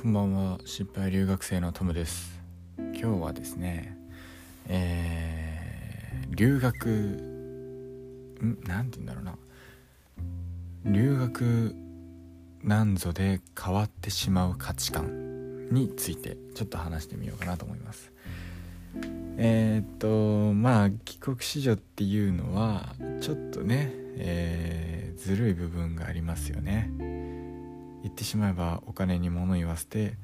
こんばんは。失敗留学生のトムです。今日はですねえー、留学ん？なんて言うんだろうな。留学なんぞで変わってしまう価値観についてちょっと話してみようかなと思います。えー、っとまあ帰国子女っていうのはちょっとね、えー、ずるい部分がありますよね。言ってしまえばお金に物言わせて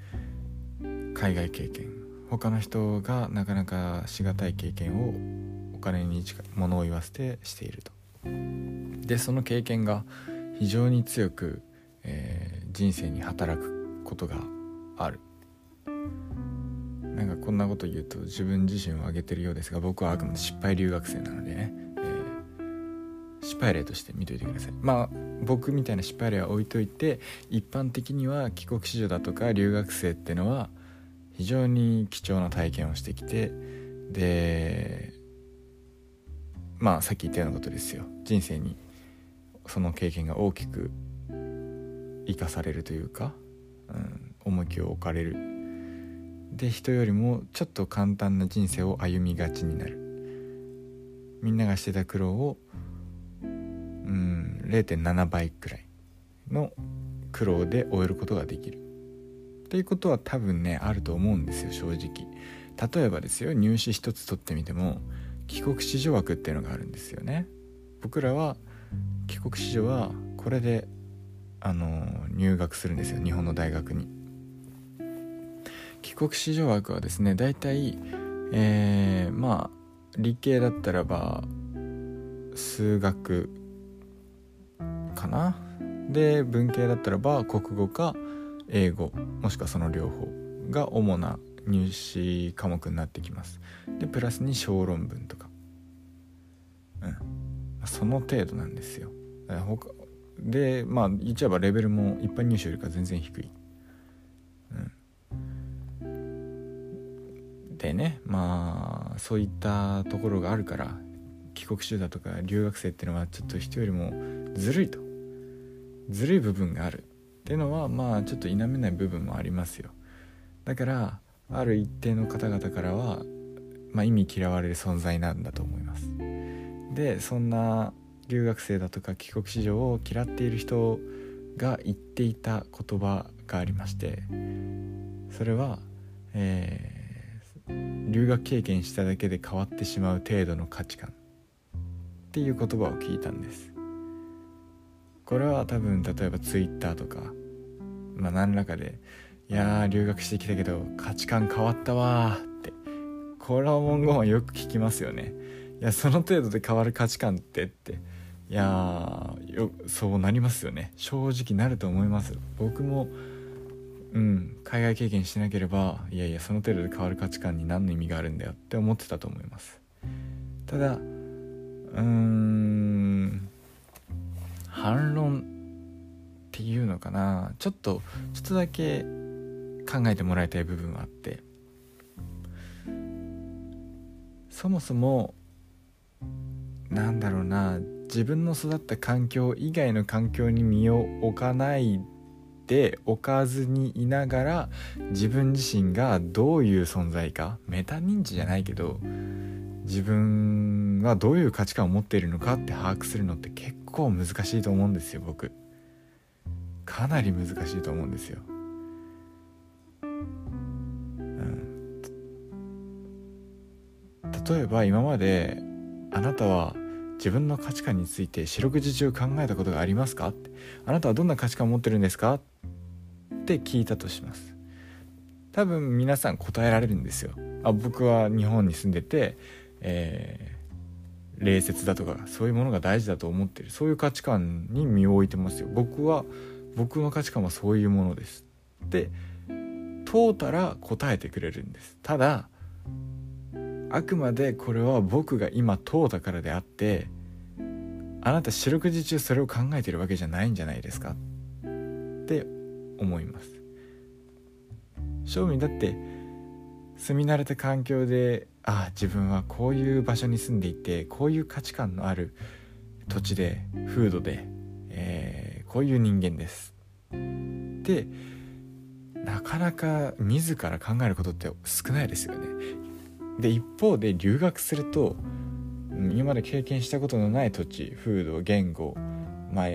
海外経験。他の人がなかなかしがたい経験をお金に物を言わせてしていると。でその経験が非常に強く、えー、人生に働くことがある。なんかこんなこと言うと自分自身を挙げてるようですが僕はあくまで失敗留学生なのでね。失敗例として見といてください。まあ僕みたいな失敗例は置いといて一般的には帰国子女だとか留学生ってのは非常に貴重な体験をしてきてでまあさっき言ったようなことですよ。人生にその経験が大きく生かされるというか、うん、重きを置かれる。で人よりもちょっと簡単な人生を歩みがちになる。みんながしてた苦労を0.7倍くらいの苦労で終えることができる。っていうことは多分ねあると思うんですよ正直。例えばですよ入試一つ取ってみても帰国子女枠っていうのがあるんですよね。僕らは帰国子女はこれであの入学するんですよ日本の大学に。帰国子女枠はですね大体えー、まあ理系だったらば数学な。で文系だったらば国語か英語もしくはその両方が主な入試科目になってきます。でプラスに小論文とか。うん。その程度なんですよ。でまあ言っちゃえばレベルも一般入試よりか全然低い、うん、でねまあそういったところがあるから帰国子女だとか留学生っていうのはちょっと人よりもずるいと。ずるい部分がある。っていうのはまあちょっと否めない部分もありますよ。だからある一定の方々からは、まあ、意味嫌われる存在なんだと思います。でそんな留学生だとか帰国子女を嫌っている人が言っていた言葉がありましてそれは、えー、留学経験しただけで変わってしまう程度の価値観っていう言葉を聞いたんです。これは多分例えば Twitter とかまあ何らかで「いやー留学してきたけど価値観変わったわ」ってこの文言はよく聞きますよね。いやその程度で変わる価値観ってっていやよそうなりますよね。正直なると思います。僕もうん海外経験しなければいやいやその程度で変わる価値観に何の意味があるんだよって思ってたと思います。ただうーん反論っていうのかな。ちょっとちょっとだけ考えてもらいたい部分はあって。そもそもなんだろうな。自分の育った環境以外の環境に身を置かないで置かずにいながら自分自身がどういう存在か。メタ認知じゃないけど自分はどういう価値観を持っているのかって把握するのって結構難しいと思うんですよ僕。かなり難しいと思うんですよ、うん、例えば今まであなたは自分の価値観について四六時中考えたことがありますかって。あなたはどんな価値観を持ってるんですかって聞いたとします。多分皆さん答えられるんですよ。あ僕は日本に住んでてえ、礼節だとかそういうものが大事だと思ってる。そういう価値観に身を置いてますよ。僕は僕の価値観はそういうものです。って問うたら答えてくれるんです。ただあくまでこれは僕が今問うたからであってあなた四六時中それを考えてるわけじゃないんじゃないですかって思います。正味だって住み慣れた環境でああ自分はこういう場所に住んでいてこういう価値観のある土地で風土で、えー、こういう人間ですってなかなか自ら考えることって少ないですよね。で一方で留学すると今まで経験したことのない土地風土言語、まあ、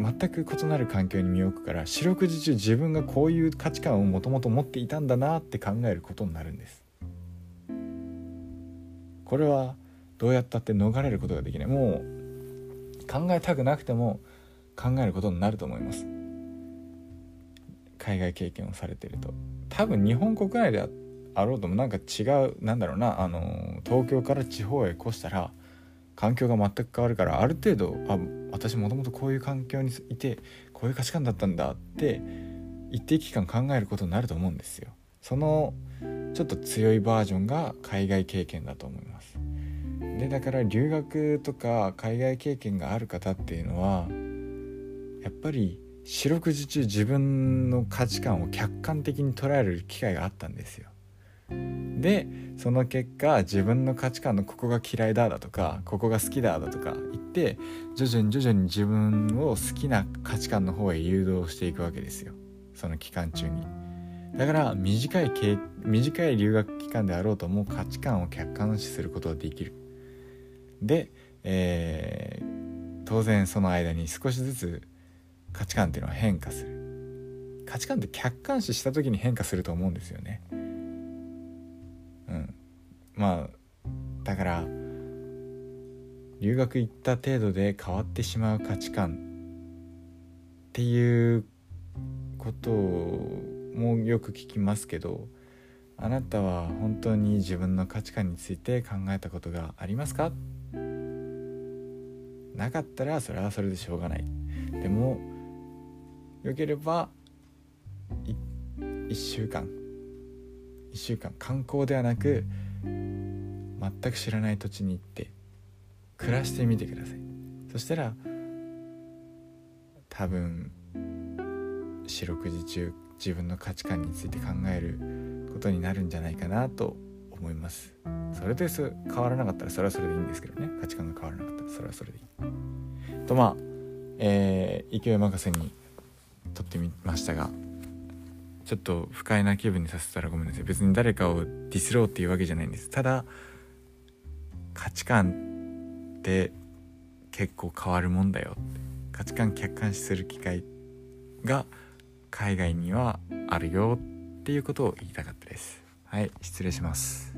全く異なる環境に身を置くから四六時中自分がこういう価値観をもともと持っていたんだなって考えることになるんです。これはどうやったって逃れることができない。もう考えたくなくても考えることになると思います。海外経験をされてると。多分日本国内であろうともなんか違うなんだろうなあの東京から地方へ越したら環境が全く変わるからある程度あ私もともとこういう環境にいてこういう価値観だったんだって一定期間考えることになると思うんですよ。そのちょっと強いバージョンが海外経験だと思います。でだから留学とか海外経験がある方っていうのはやっぱり四六時中自分の価値観を客観的に捉える機会があったんですよ。でその結果自分の価値観のここが嫌いだだとかここが好きだだとか言って徐々に徐々に自分を好きな価値観の方へ誘導していくわけですよ。その期間中に。だから短い短い留学期間であろうとも価値観を客観視することができる。で、えー、当然その間に少しずつ価値観っていうのは変化する。価値観って客観視した時に変化すると思うんですよね。まあだから留学行った程度で変わってしまう価値観っていうこともよく聞きますけどあなたは本当に自分の価値観について考えたことがありますか？なかったらそれはそれでしょうがない。でもよければ1週間。1週間。観光ではなく全く知らない土地に行って暮らしてみてください。そしたら多分四六時中自分の価値観について考えることになるんじゃないかなと思います。それで変わらなかったらそれはそれでいいんですけどね。価値観が変わらなかったらそれはそれでいい。とまあ、えー、勢い任せに撮ってみましたがちょっと不快な気分にさせたらごめんなさい。別に誰かをディスろうっていうわけじゃないんです。ただ価値観って結構変わるもんだよ。価値観客観視する機会が海外にはあるよっていうことを言いたかったです。はい失礼します。